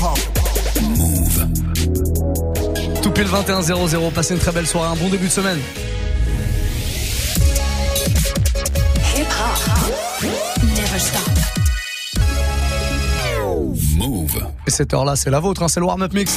Move. Tout pile 21 00. Passez une très belle soirée, un bon début de semaine. Hip hop. Never stop. Move. Et cette heure-là, c'est la vôtre, hein, c'est le warm-up mix.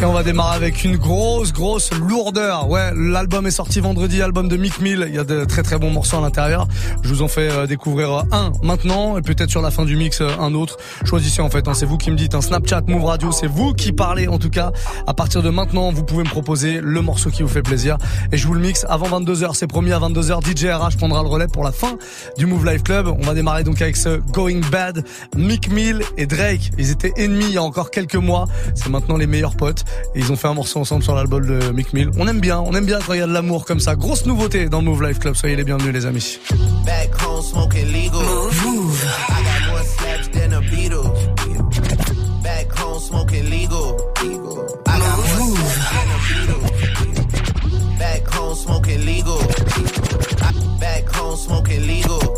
Et on va démarrer avec une grosse, grosse lourdeur. Ouais, l'album est sorti vendredi, album de Mick Mill. Il y a de très très bons morceaux à l'intérieur. Je vous en fais euh, découvrir un maintenant et peut-être sur la fin du mix euh, un autre. Choisissez en fait, hein, c'est vous qui me dites. Snapchat, Move Radio, c'est vous qui parlez en tout cas. À partir de maintenant, vous pouvez me proposer le morceau qui vous fait plaisir et je vous le mixe avant 22h. C'est promis à 22h. DJ RH prendra le relais pour la fin du Move Live Club. On va démarrer donc avec ce Going Bad, Mick Mill et Drake. Ils étaient ennemis il y a encore quelques mois. C'est maintenant les meilleurs potes. Et ils ont fait un morceau ensemble sur l'album de Mick Mill. On aime bien, on aime bien quand il y a de l'amour comme ça. Grosse nouveauté dans le Move Life Club. Soyez les bienvenus les amis. Back home smoking legal. Move. I got more slaps than the Beatles. Back home smoking legal. I got more slaps than the Beatles. Back home smoking legal. Back home smoking legal.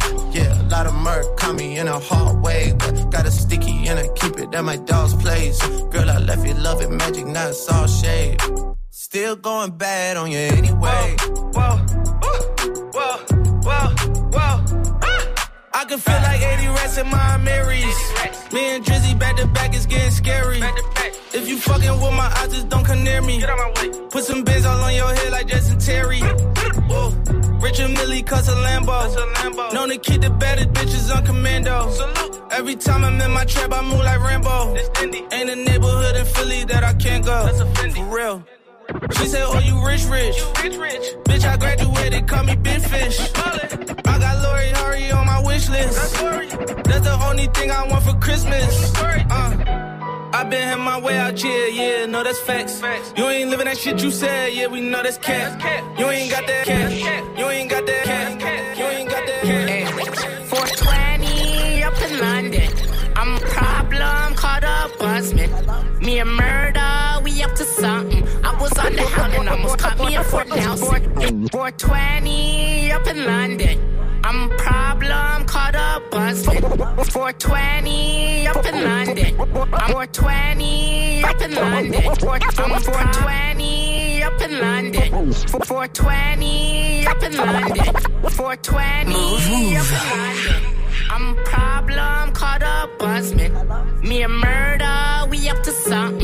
Lot of murk caught me in a hard way. But got a sticky and I keep it at my dog's place. Girl, I left you love it magic, not it's all shade. Still going bad on you anyway. Whoa, whoa, whoa, whoa. whoa. Ah. I can feel like 80 rats in my Marys. Me and Drizzy back to back is getting scary. If you fucking with my eyes, just don't come near me. Get out my way. Put some bins all on your head like Jason Terry. Whoa. Richard Mille cuss a Lambo. Lambo. Known to keep the baddest bitches on commando. Salute. Every time I'm in my trap, I move like Rambo. Ain't a neighborhood in Philly that I can't go. That's a Fendi. For real. She said, Oh, you rich, rich. Rich, rich. Bitch, I graduated, call me Big Fish. I got Lori Harvey on my wish list. That's the only thing I want for Christmas. Uh, I been had my way out here, yeah, no, that's facts. Facts. You ain't living that shit you said, yeah, we know that's cat. Cat. You ain't got that cat. cat. You ain't got that cat. cat. You ain't got that Hey, 420 up in London. I'm a problem, called a buzzman. Me and murder, we up to something. I was on the hound and almost caught me in Fort Nelson. 420 up in London. 420 up in London. I'm 420 up in London. I'm 420 up in London. 420 up in London. 420 up in London. I'm a problem, called a buzzman. Me and murder, we up to something.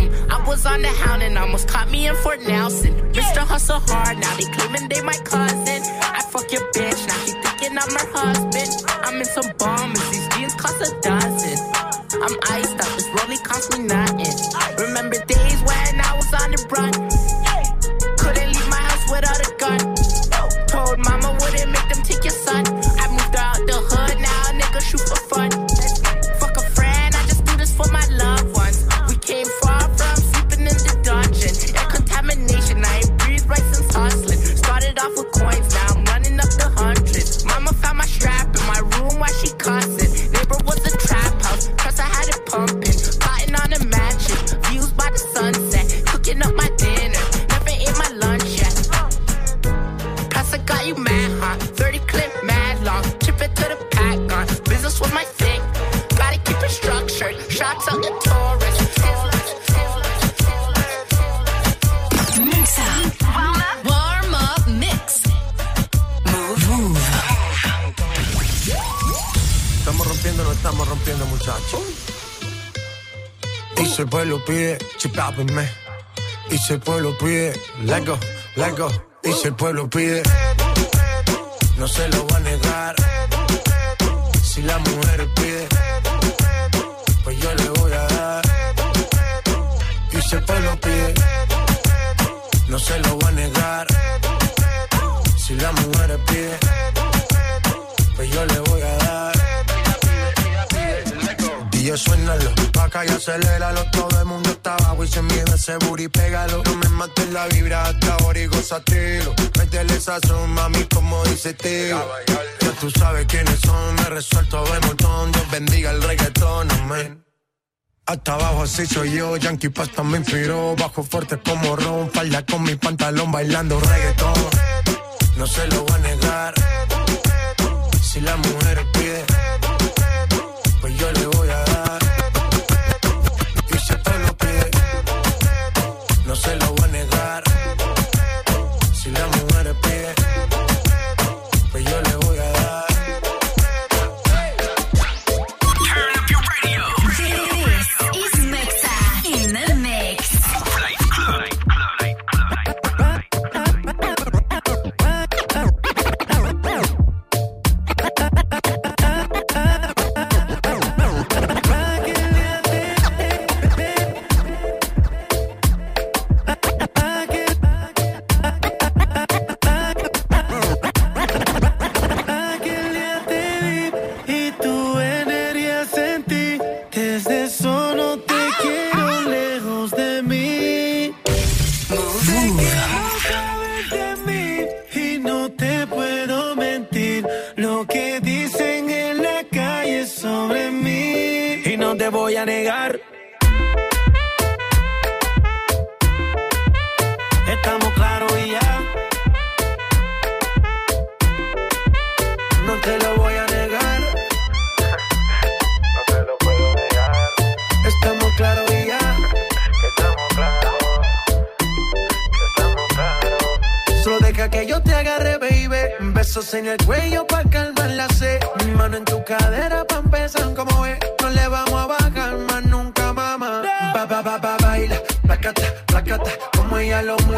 Was on the hound and almost caught me in Fort Nelson. Mr. Hustle Hard, now they claiming they my cousin. I fuck your bitch, now she thinking I'm her husband. I'm in some bombers, these jeans cost a dozen. I'm iced up, this rollie cost me nothing. Remember days when I was on the run. Estamos rompiendo, muchachos. Y si el pueblo pide, chipápenme. Y si el pueblo pide, let go, let go. Y si el pueblo pide, no se lo va a negar. Si la mujer pide, pues yo le voy a dar. Y si el pueblo pide, no se lo va a negar. Si la mujer pide, pues yo le voy a dar. DJ suénalo, acá y aceléralo Todo el mundo está abajo y se miedo ese booty, pégalo. No me mates la vibra hasta ahora y gozatelo Métele sazón, mami, como dice tío Ya tú sabes quiénes son, me resuelto de montón. Dios bendiga el reggaetón, amén. Hasta abajo así soy yo, Yankee Pasta me inspiró Bajo fuerte como ron, falda con mi pantalón bailando reggaetón. No se lo voy a negar. Si la mujer voy a negar. Estamos claros y ya. No te lo voy a negar. No te lo puedo negar, Estamos claros y ya. estamos claros. Estamos claros. Solo deja que yo te agarre, baby. Besos en el cuello pa' calmar la sed. Mi mano en tu cadera Placata, placata. Como ella lo mueve.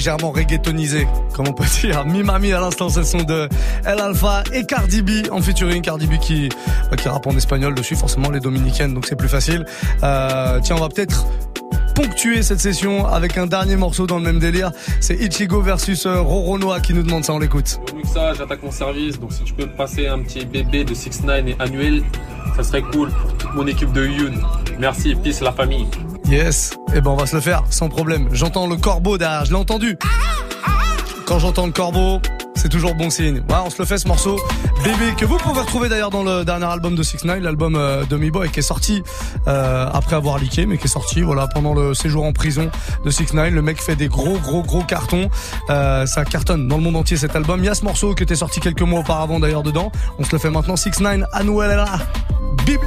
légèrement reggaetonisé, comme on peut dire. Mimami à l'instant, c'est le son de El Alpha et Cardi B en featuring. Cardi B qui, bah, qui rappe en espagnol dessus, forcément les dominicaines, donc c'est plus facile. Euh, tiens, on va peut-être ponctuer cette session avec un dernier morceau dans le même délire. C'est Ichigo versus euh, Roronoa qui nous demande ça, on l'écoute. J'attaque mon service, donc si tu peux passer un petit bébé de 6 9 et annuel, ça serait cool pour toute mon équipe de Yoon. Merci, peace la famille. Yes. Eh ben, on va se le faire, sans problème. J'entends le corbeau derrière, je l'ai entendu. Quand j'entends le corbeau, c'est toujours bon signe. Voilà, on se le fait ce morceau. Bébé, que vous pouvez retrouver d'ailleurs dans le dernier album de Six Nine, l'album euh, de Mi Boy, qui est sorti euh, après avoir liqué, mais qui est sorti voilà pendant le séjour en prison de Six Nine. Le mec fait des gros, gros, gros cartons. Euh, ça cartonne dans le monde entier cet album. Il y a ce morceau qui était sorti quelques mois auparavant d'ailleurs dedans. On se le fait maintenant. Six Nine, là, bip.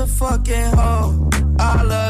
A fucking hoe. I love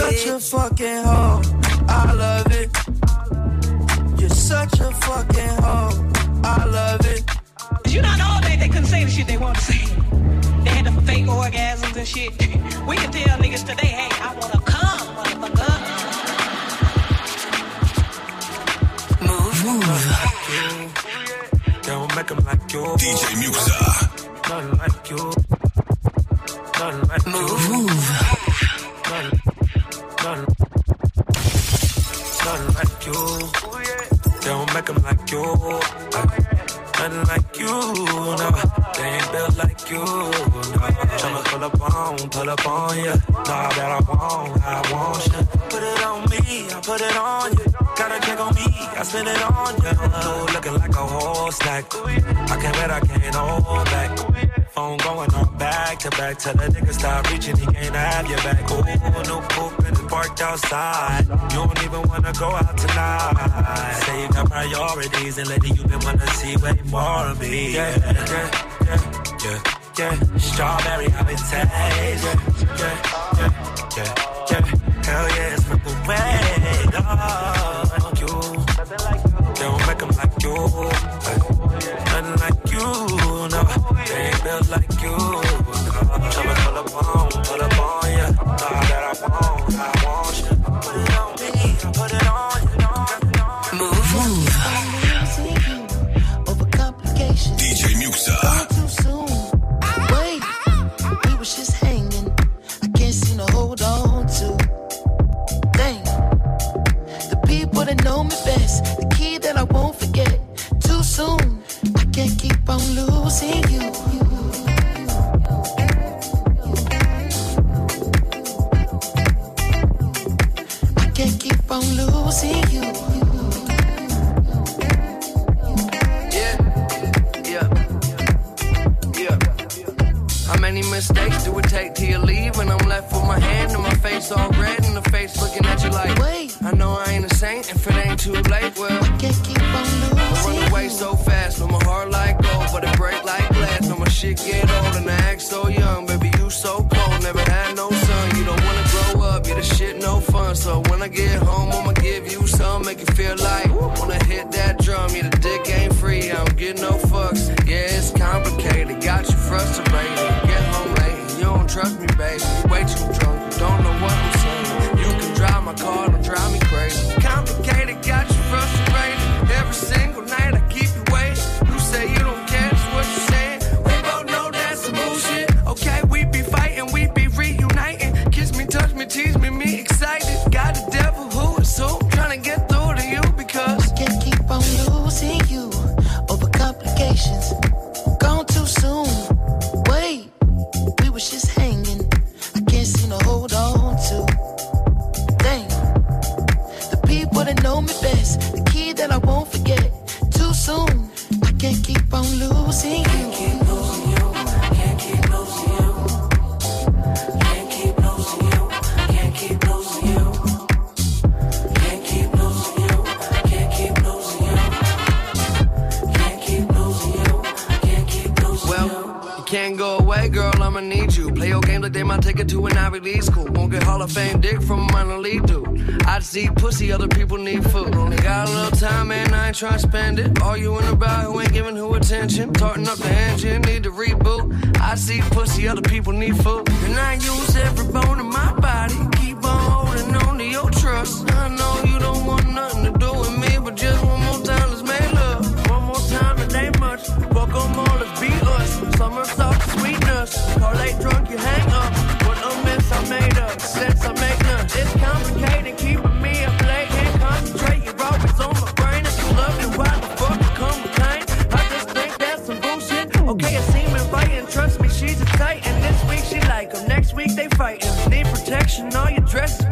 Such a fucking hoe. I love it. You're such a fucking hoe. I love it. You not all day they couldn't say the shit they want to say. They had the fake orgasms and shit. We can tell niggas today, hey, I wanna come, motherfucker. Move, move. Don't make them like you. DJ Muxxa. Nothing like you. Nothing like Move, you. move. Nothing, nothing like you. They Don't make them like you. Nothing like you, no. They ain't built like you, no. Tryna pull up on, pull up on ya. Nah, that I want, I want ya. Put it on me, I put it on you. Got a check on me, I spend it on you. Looking like a whole snack. I can't bet I can't hold back. Phone going on back to back. Tell the nigga stop reaching, he can't have your back. Ooh, no poop and parked outside. You don't even wanna go out tonight. Say you got priorities and lady, you been wanna see way more of me. Yeah, yeah, yeah, yeah, yeah. Strawberry, how it tastes. Yeah, yeah, yeah, yeah, yeah. Hell yeah, it's purple way. Oh, you. Don't make 'em like you. Nothing like you. Tryna pull up on, pull up on ya. Might take it to an Ivy League school. Won't get Hall of Fame dick from a minor league dude. I'd see pussy, other people need food. Only got a little time, man, I ain't trying to spend it. All you Arguing about who ain't giving who attention. Tarting up the engine, need to reboot. I see pussy, other people need food. And I use every bone in my body. Keep on holding on to your trust. I know you don't want nothing to do protection, all your dress is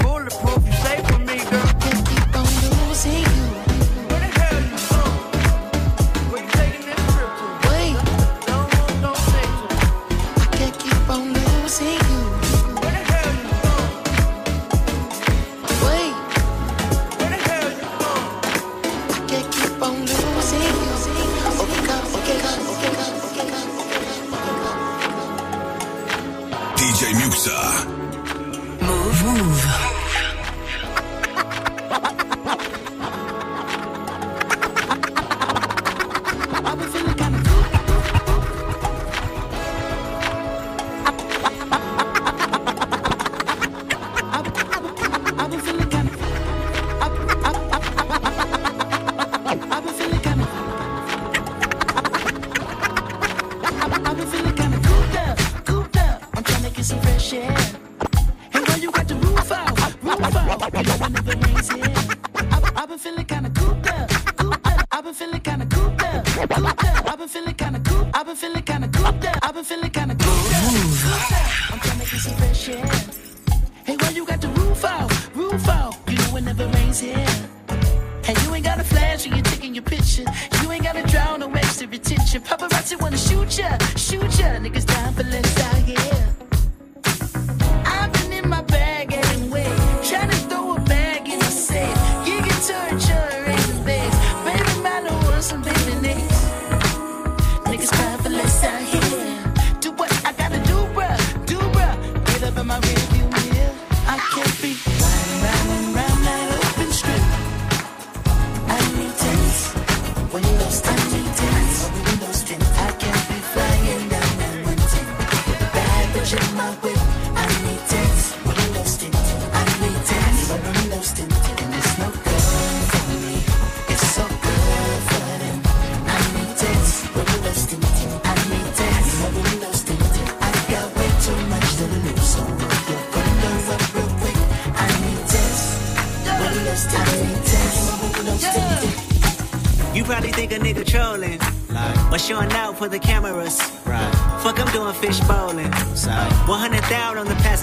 Hey, why you got the roof out, roof out? You know it never rains here. Hey, you ain't got a flash when you're taking your picture. You ain't got to drown no extra attention. Paparazzi wanna shoot ya, shoot ya. Niggas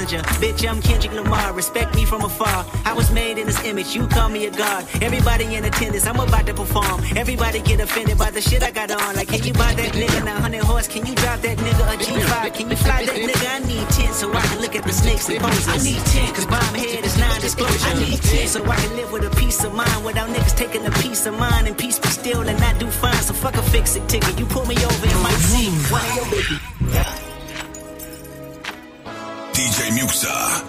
Bitch, I'm Kendrick Lamar. Respect me from afar. I was made in this image. You call me a god. Everybody in attendance. I'm about to perform. Everybody get offended by the shit I got on. Like, can you buy that nigga 900 horse? Can you drop that nigga a G5? Can you fly that nigga? I need 10 so I can look at the snakes and poses. I need 10 cause bomb head is non-disclosure. I need 10 so I can live with a peace of mind without niggas taking a piece of mine and peace be still and not do fine. So fuck a fix it ticket. You pull me over in my seat. Why your baby? DJ Muxa.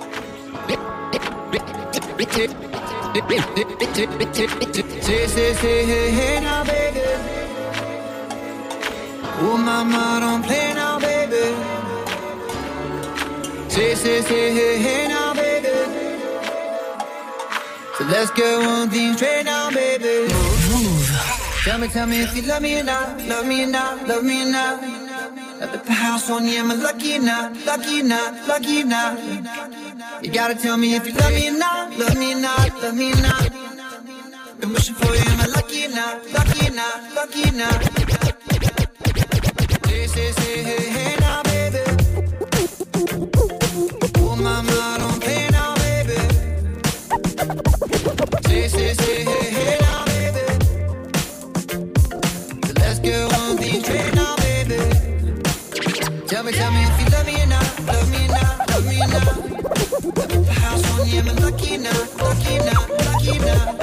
Say, say, say, hey, hey now, baby. Oh, mama, don't play now, baby. Say, say, say, hey, hey now, baby. So let's get one thing straight now, baby. Tell me, tell me if you love me or not, love me or not, love me or not. At the house on you, I'm I lucky not, lucky not, lucky not? You gotta tell me if you love me not, love me not, love me or not. Been wishing for you, am I lucky not, lucky not, lucky or not? Say, say, say, hey, hey am lucky now, lucky now, lucky now.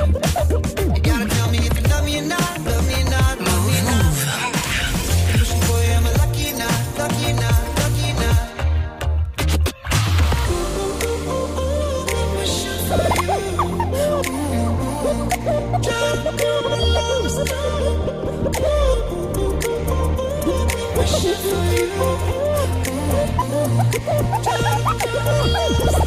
You gotta tell me if you love me or not, love me or not, love me or not. Boy, am I lucky now, lucky now, lucky now. For you. For you.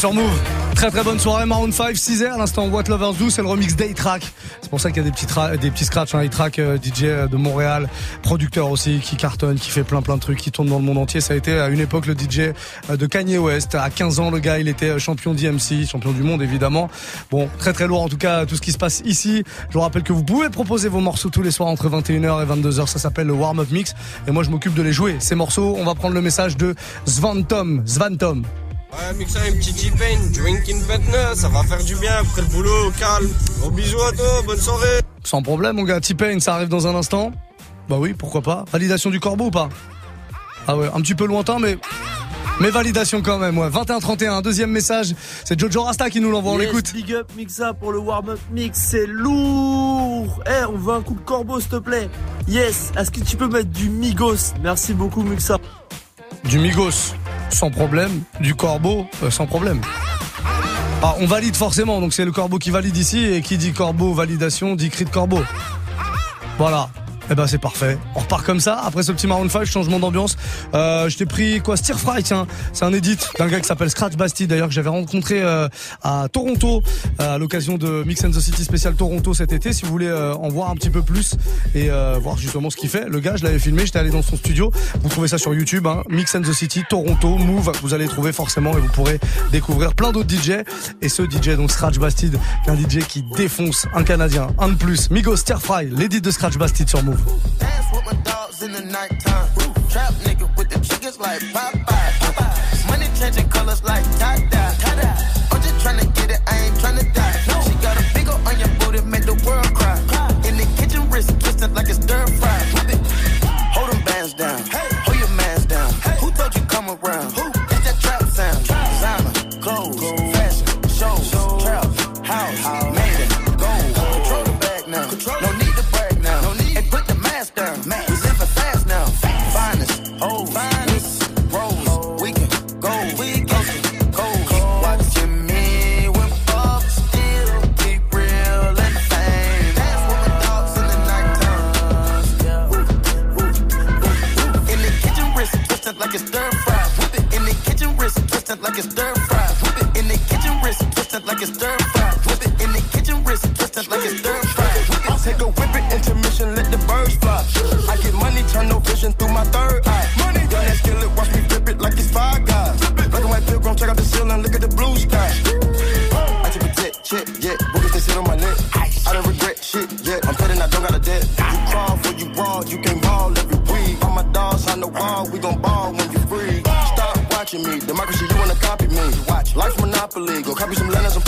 Sur Move. Très très bonne soirée, Maroon 5, 6 à l'instant What Lovers Do, c'est le remix Day Track. C'est pour ça qu'il y a des petits, des petits scratchs, hein, track DJ de Montréal, producteur aussi, qui cartonne, qui fait plein plein de trucs, qui tourne dans le monde entier. Ça a été à une époque le DJ euh, de Kanye West. À 15 ans, le gars, il était euh, champion d'IMC, champion du monde évidemment. Bon, très très lourd en tout cas tout ce qui se passe ici. Je vous rappelle que vous pouvez proposer vos morceaux tous les soirs entre 21h et 22h. Ça s'appelle le Warm Up Mix. Et moi, je m'occupe de les jouer. Ces morceaux, on va prendre le message de Svantom. Svantom. Ouais, mixa un petit T-Pain, drinking 29, ça va faire du bien après le boulot, calme. Gros bisous à toi, bonne soirée. Sans problème, mon gars. T-Pain, ça arrive dans un instant. Bah oui, pourquoi pas. Validation du corbeau ou pas Ah ouais, un petit peu lointain, mais. Mais validation quand même, ouais. 21-31, deuxième message. C'est Jojo Rasta qui nous l'envoie, on Yes, l'écoute. Big up Mixa pour le warm-up mix, c'est lourd. Eh, on veut un coup de corbeau, s'il te plaît. Yes, est-ce que tu peux mettre du Migos? Merci beaucoup, Mixa. Du Migos, sans problème. Du corbeau, euh, sans problème. Ah, on valide forcément, donc c'est le corbeau qui valide ici, et qui dit corbeau, validation, dit cri de corbeau. Voilà. Eh ben c'est parfait. On repart comme ça. Après ce petit Maroon 5, changement d'ambiance. Euh, je t'ai pris quoi? Stir Fry, tiens. C'est un edit d'un gars qui s'appelle Scratch Bastille, d'ailleurs que j'avais rencontré euh, à Toronto euh, à l'occasion de Mix and the City spécial Toronto cet été. Si vous voulez euh, en voir un petit peu plus et voir justement ce qu'il fait, le gars, je l'avais filmé. J'étais allé dans son studio. Vous trouvez ça sur YouTube, hein, Mix and the City Toronto Move. Vous allez trouver forcément et vous pourrez découvrir plein d'autres DJ. Et ce DJ donc Scratch Bastide, un DJ qui défonce un Canadien, un de plus. Migos Stir Fry, l'édit de Scratch Bastide sur Move. Dance with my dogs in the nighttime. Trap nigga with the chickens like Popeye. Money changing colors like tie-dye. Copy some land and some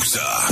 DJ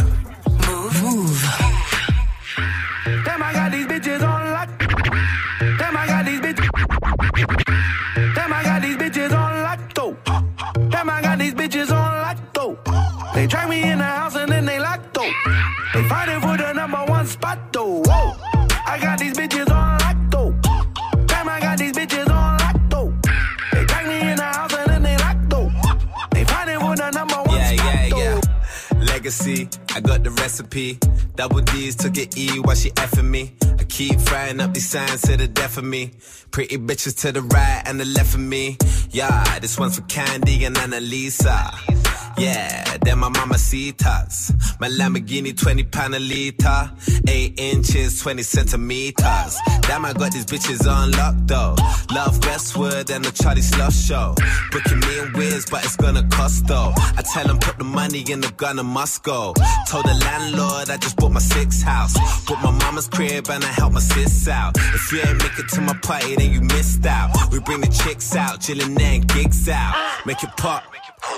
Double D's took it E while she effing me. I keep frying up these signs to the death of me. Pretty bitches to the right and the left of me. Yeah, this one's for Candy and Annalisa. Yeah, then my mama mamacitas. My Lamborghini 20 pound a liter. 8 inches, 20 centimeters. Damn, I got these bitches on lock though. Love Westwood and the Charlie Sloth show. Booking me in Wiz, but it's gonna cost though. I tell them put the money in the gun and must go. Told the landlord I just bought my sixth house. Bought my mama's crib and I helped my sis out. If you ain't make it to my party, then you missed out. We bring the chicks out, chillin' and gigs out. Make it pop,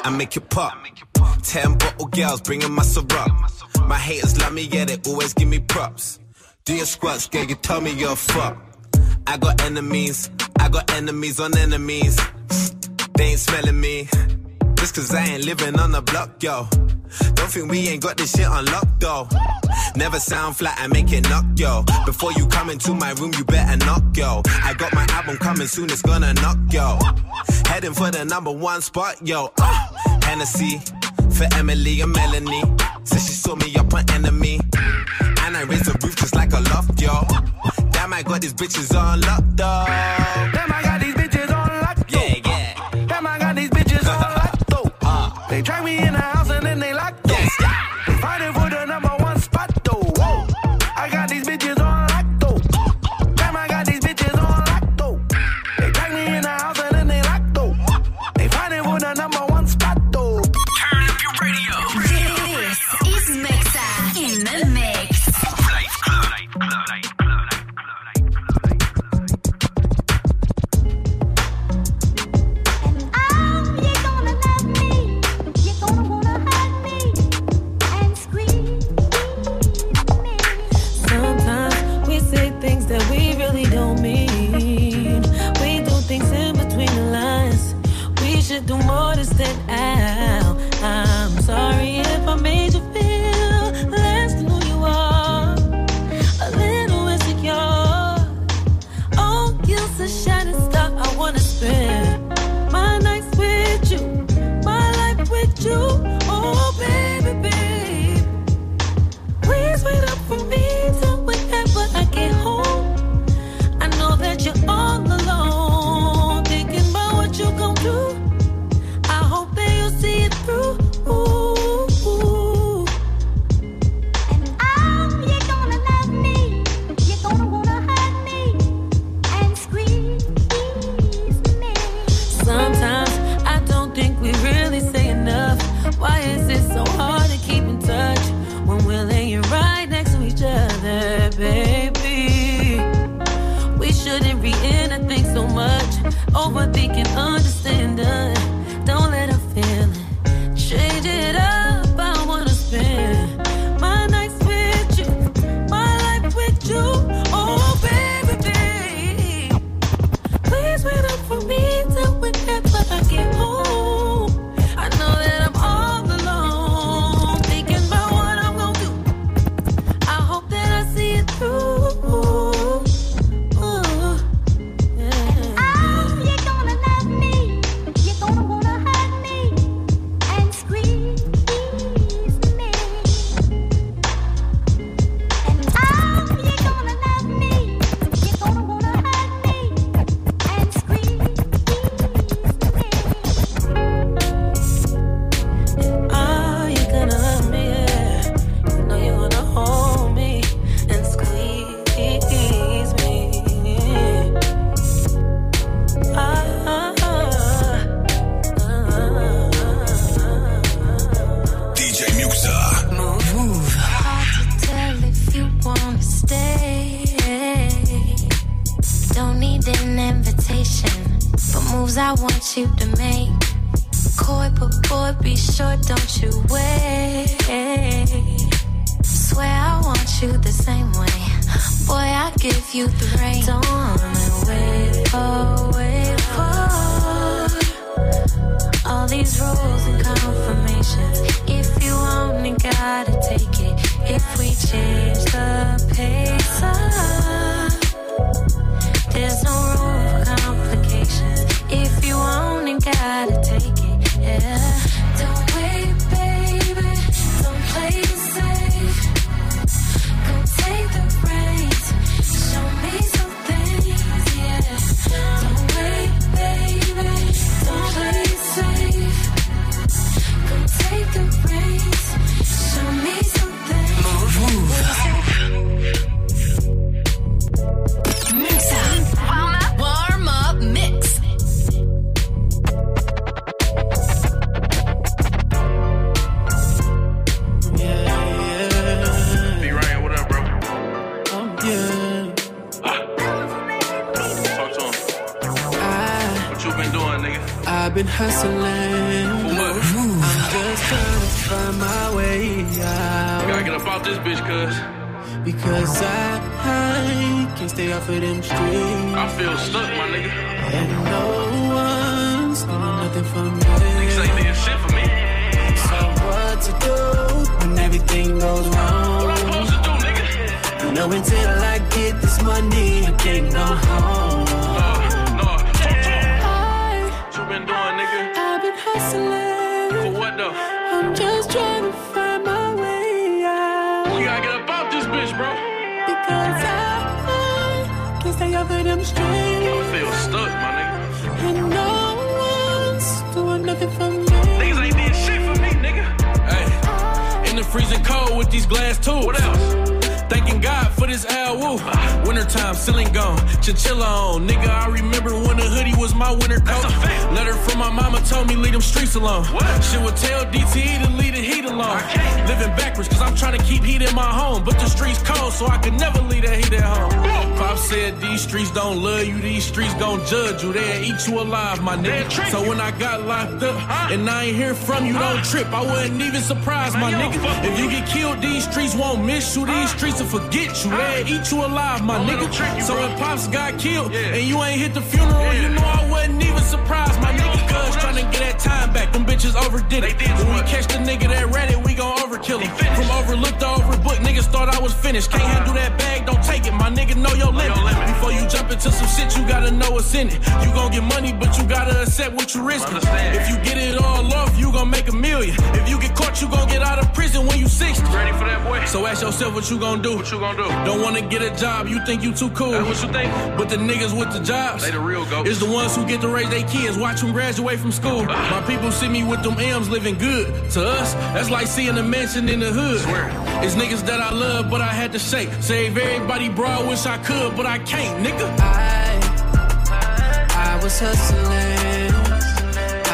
I make it pop. Ten bottle girls bringing my syrup. My haters love me, yeah, they always give me props. Do your squats, girl, you tell me you're fuck. I got enemies, I got enemies on enemies. They ain't smelling me. Just cause I ain't living on the block, yo. Don't think we ain't got this shit unlocked, lock, though. Never sound flat, I make it knock, yo. Before you come into my room, you better knock, yo. I got my album coming soon, it's gonna knock, yo. Heading for the number one spot, yo. Uh, Hennessy for Emily and Melanie. Said she saw me up on enemy. And I raised the roof just like a loft, yo. Damn, I got these bitches on lock, though. Track me my nigga. So when I got locked up and I ain't hear from you, don't trip. I wasn't even surprised, my nigga. If you get killed, these streets won't miss you. These streets will forget you. They'll eat you alive, my nigga. them trick you, so when Pops got killed and you ain't hit the funeral, you know I wasn't even surprised, my nigga. Cuz trying to get that time back. Them bitches overdid it. when we catch the nigga that read it, we gon' overkill him. From overlooked to overbooked, niggas thought I was finished. Can't handle that bag, don't take it. My nigga know your limit. Before you jump into some shit, you gotta know what's in it. You gon' get money, but you gotta accept what you risking. Understand. If you get it all off, you gon' make a million. If you get caught, you gon' get out of prison when you 60. Ready for that, boy? So ask yourself what you gon' do. What you gonna do? Don't wanna get a job, you think you too cool. That's what you think? But the niggas with the jobs, They the real ghosts. Is the ones who get to raise their kids, watch them graduate from school. My people see me with them M's living good. To us, that's like seeing a mansion in the hood. Swear. It's niggas that I love, but I had to shake. Save everybody, bro. I wish I could, but I can't, nigga. I, I was hustling.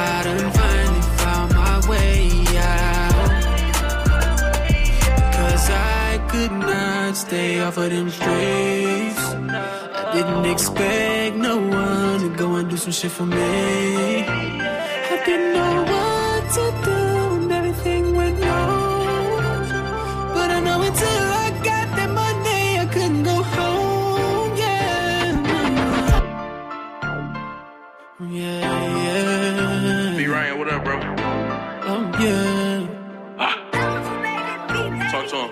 I done finally found my way out. Cause I could not stay off of them streets. I didn't expect no one to go and do some shit for me. I didn't know what to do Yeah, yeah. B Ryan, what up, bro? Oh, yeah. Talk to him.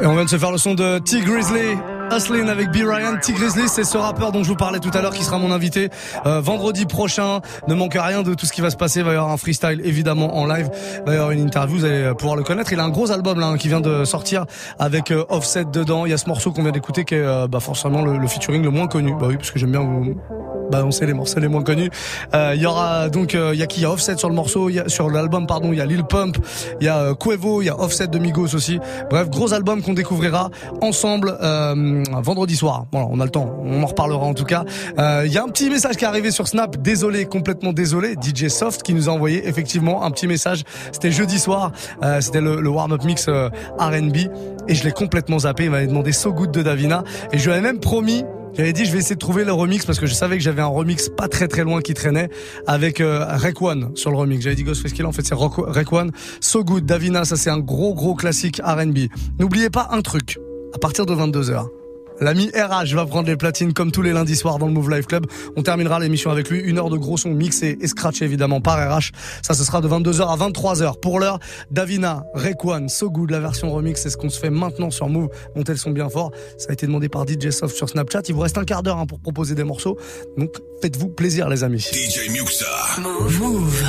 Et on vient de se faire le son de T Grizzly. Hustlin avec B Ryan, T Grizzly, c'est ce rappeur dont je vous parlais tout à l'heure qui sera mon invité euh, vendredi prochain. Ne manque rien de tout ce qui va se passer. Il va y avoir un freestyle évidemment en live. Il va y avoir une interview, vous allez pouvoir le connaître. Il a un gros album là hein, qui vient de sortir avec euh, Offset dedans. Il y a ce morceau qu'on vient d'écouter qui est euh, bah, forcément le, le featuring le moins connu. Bah oui, parce que j'aime bien vous On sait les morceaux les moins connus. Euh, Il y aura donc euh, il y a qui? Y a Offset sur le morceau, y a, sur l'album pardon, il y a Lil Pump, il y a euh, Quavo, il y a Offset de Migos aussi. Bref, gros album qu'on découvrira ensemble euh, vendredi soir. Voilà, on a le temps, on en reparlera en tout cas. Il y a un petit message qui est arrivé sur Snap. Désolé, complètement désolé. DJ Soft qui nous a envoyé effectivement un petit message. C'était jeudi soir. C'était le, le warm-up mix R&B et je l'ai complètement zappé. Il m'avait demandé So Good de Davina et je lui avais même promis j'avais dit je vais essayer de trouver le remix parce que je savais que j'avais un remix pas très très loin qui traînait avec euh, Rek One sur le remix. J'avais dit Ghostface Killah en fait c'est Rock- Rek One. So Good Davina ça c'est un gros gros classique R&B. N'oubliez pas un truc à partir de 22h. L'ami RH va prendre les platines comme tous les lundis soirs dans le Move Life Club. On terminera l'émission avec lui. Une heure de gros son mixé et scratché évidemment par RH. Ça, ce sera de 22h à 23h. Pour l'heure, Davina, Rekwan, So Good, la version remix, c'est ce qu'on se fait maintenant sur Move. Dont elles sont bien forts. Ça a été demandé par DJ Soft sur Snapchat. Il vous reste un quart d'heure hein, pour proposer des morceaux. Donc, faites-vous plaisir, les amis. DJ Muxa. Move. Move.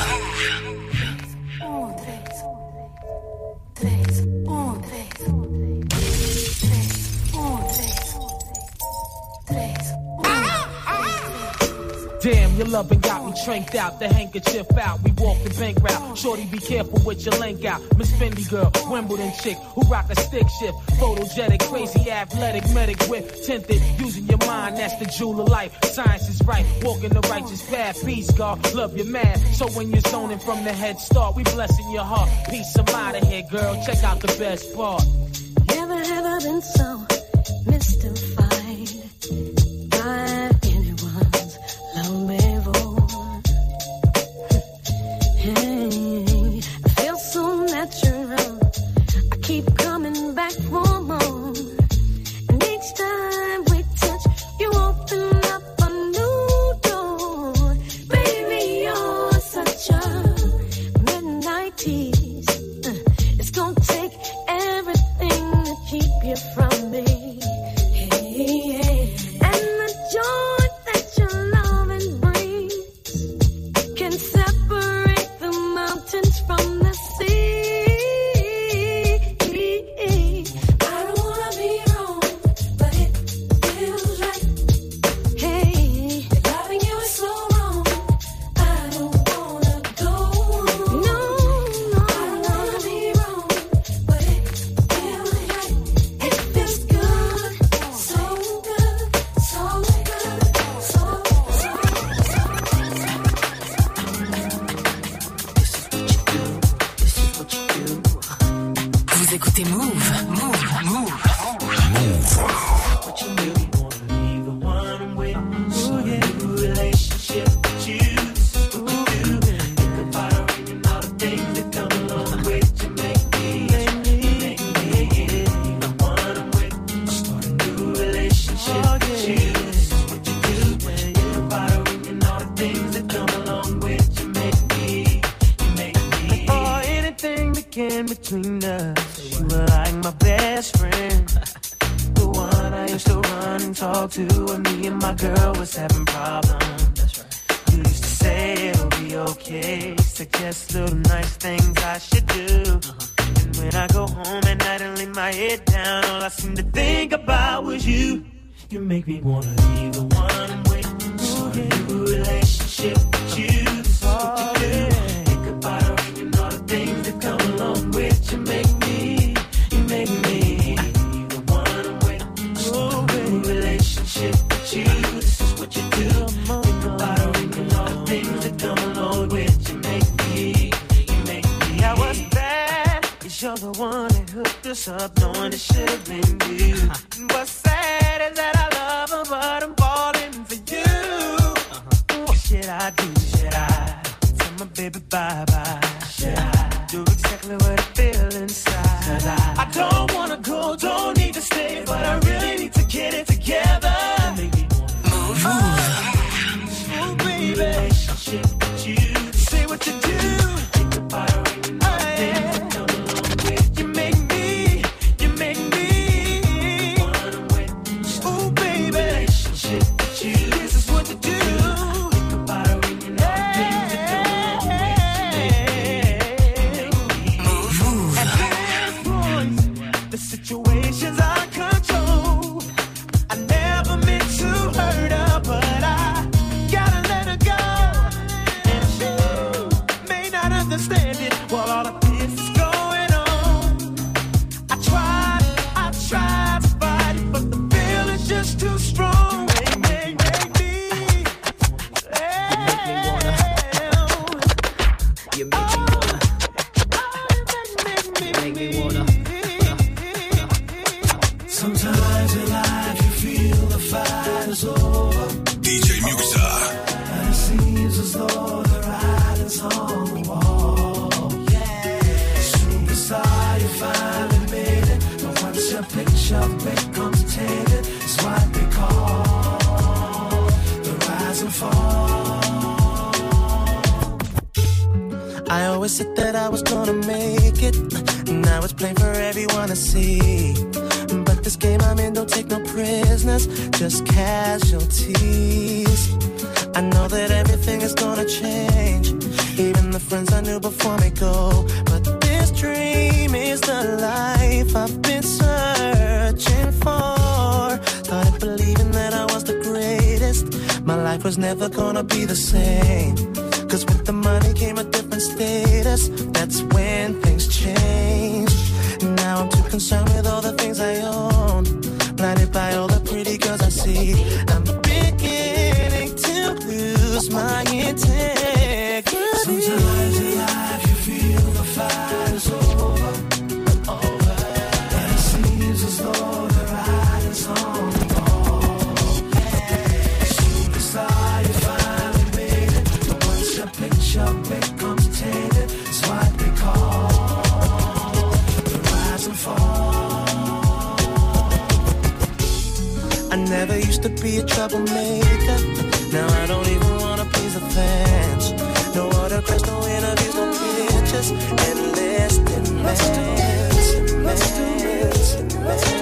Damn, your loving got me tranked out, the handkerchief out. We walk the bank route. Shorty, be careful with your link out. Miss Fendi girl, Wimbledon chick who rock a stick shift. Photogenic, crazy, athletic, medic with tinted. Using your mind, that's the jewel of life. Science is right, walking the righteous path. Peace, God, love your man. So when you're zoning from the head start, we blessing your heart. Peace, I'm out of here, girl. Check out the best part. Never have I been so mystified down, all I seem to think about was you. You make me wanna leave the one I'm with. Start a new relationship with you. Us up, knowing it should have been you. And what's sad is that I love her, but I'm falling for you. Uh-huh. What should I do? Should I tell my baby bye I always said that I was gonna make it. And now it's plain for everyone to see. This game I'm in don't take no prisoners, just casualties. I know that everything is gonna change. Even the friends I knew before me go. But this dream is the life I've been searching for. Thought Started believing that I was the greatest. My life was never gonna be the same. Cause with the money came a different status. That's concerned with all the things I own. Blinded by all the pretty girls I see. I'm beginning to lose my troublemaker. Now I don't even wanna please the fans. No autographs, no interviews, no pictures. Endless demands. demands, demands.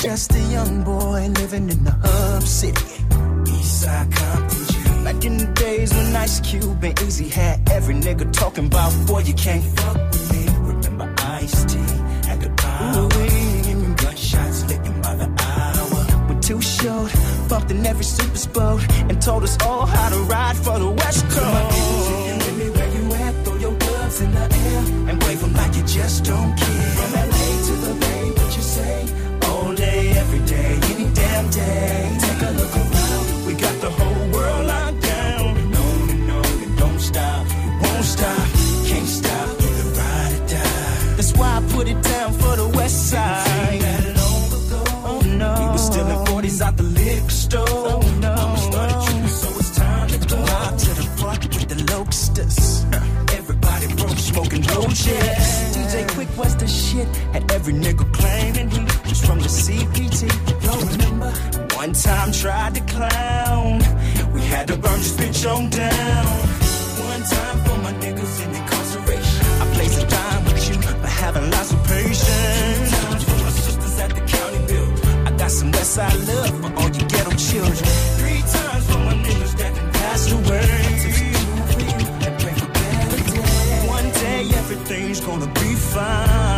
Just a young boy living in the hub city. Eastside Compton G. Back in the days when Ice Cube and Eazy had every nigga talking about, boy, you can't fuck with me. Remember Ice T had the power. Gunshots licking by the hour. We're too short, bumped in every super boat, and told us all how to ride for the West Coast. where you at, throw your gloves in the air, and wave 'em like you just don't care. Day. Take a look around, we got the whole world locked down. And on and on and don't stop, you won't stop, can't stop, the ride or die. That's why I put it down for the West Side. Oh no, we were stealing 40s out the liquor store. Oh no, Mama started tripping, so it's time to go out to the park with the Lokesters. Everybody broke, smoking roaches. DJ Quik was the shit, had every nigga tried to clown, we had to burn this bitch on down. One time for my niggas in incarceration. I place some time with you for having lots of patience. Two times for my sisters at the county bill. I got some West Side love for all you ghetto children. Three times for my niggas that passed away. One day everything's gonna be fine.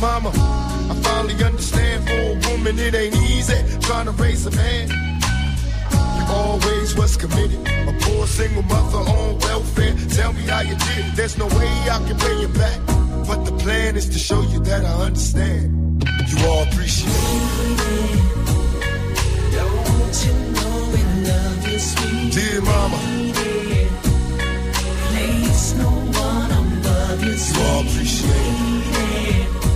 mama. I finally understand for a woman it ain't easy trying to raise a man. You always was committed, a poor single mother on welfare. Tell me how you did it. There's no way I can pay you back. But the plan is to show you that I understand. You all appreciate it. Don't you know we love you, sweet Dear mama, Place no one above you, you all appreciate it.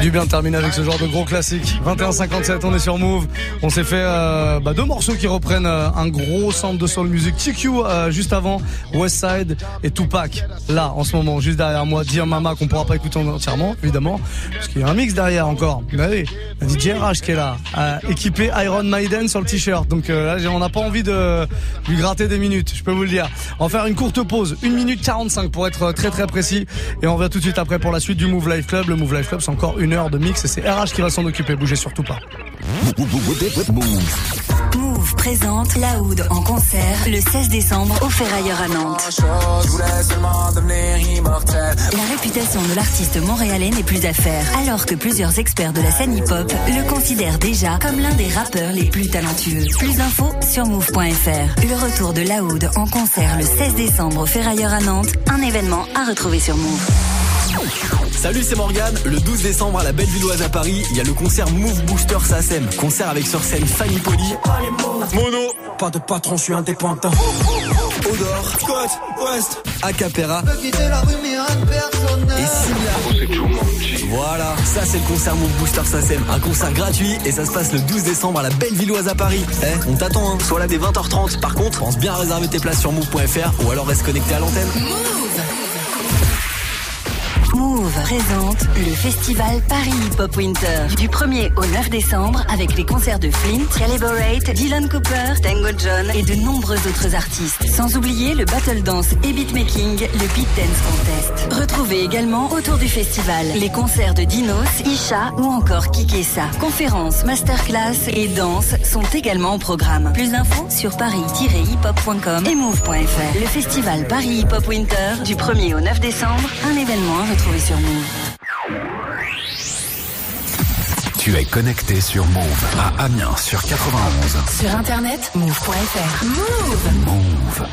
Du bien de terminer avec ce genre de gros classique. 21-57, on est sur Move. On s'est fait euh, bah, deux morceaux qui reprennent euh, un gros centre de soul music. TQ euh, juste avant, Westside et Tupac. Là, en ce moment, juste derrière moi, Dire Mama qu'on pourra pas écouter entièrement, évidemment, parce qu'il y a un mix derrière encore. Bah oui, il y a DJ RH qui est là, équipé Iron Maiden sur le t-shirt. Donc là, on n'a pas envie de lui gratter des minutes, je peux vous le dire. On va faire une courte pause, 1 minute 45 pour être très très précis. Et on revient tout de suite après pour la suite du Move Life Club. Le Move Life Club, c'est encore une heure de mix et c'est RH qui va s'en occuper. Bougez surtout pas. Move présente Laoud en concert le 16 décembre au Ferrailleur à Nantes. La réputation de l'artiste montréalais n'est plus à faire, alors que plusieurs experts de la scène hip-hop le considèrent déjà comme l'un des rappeurs les plus talentueux. Plus d'infos sur move.fr. Le retour de Laoud en concert le 16 décembre au Ferrailleur à Nantes, un événement à retrouver sur Move. Salut, c'est Morgane. Le 12 décembre à la Bellevilloise à Paris, il y a le concert Move Booster SACEM. Concert avec sur scène Fanny Poli, Mono, Pas de patron, je suis indépendant. Odor, Scott, West, Acapera et Simia. Voilà, ça c'est le concert Move Booster SACEM. Un concert gratuit et ça se passe le 12 décembre à la Bellevilloise à Paris. Eh, on t'attend, hein. Sois là dès 20h30. Par contre, pense bien à réserver tes places sur move.fr ou alors reste connecté à l'antenne. Move présente le festival Paris Hip Hop Winter du 1er au 9 décembre avec les concerts de Flint, Calibrate, Dylan Cooper, Tango John et de nombreux autres artistes. Sans oublier le battle dance et beatmaking, le Beat Dance Contest. Retrouvez également autour du festival les concerts de Dinos, Isha ou encore Kikessa. Conférences, masterclass et danse sont également au programme. Plus d'infos sur paris-hiphop.com et move.fr. Le festival Paris Hip Hop Winter du 1er au 9 décembre, un événement à retrouver sur Move. Tu es connecté sur Move à Amiens sur 91. Sur internet, move.fr. Move Move.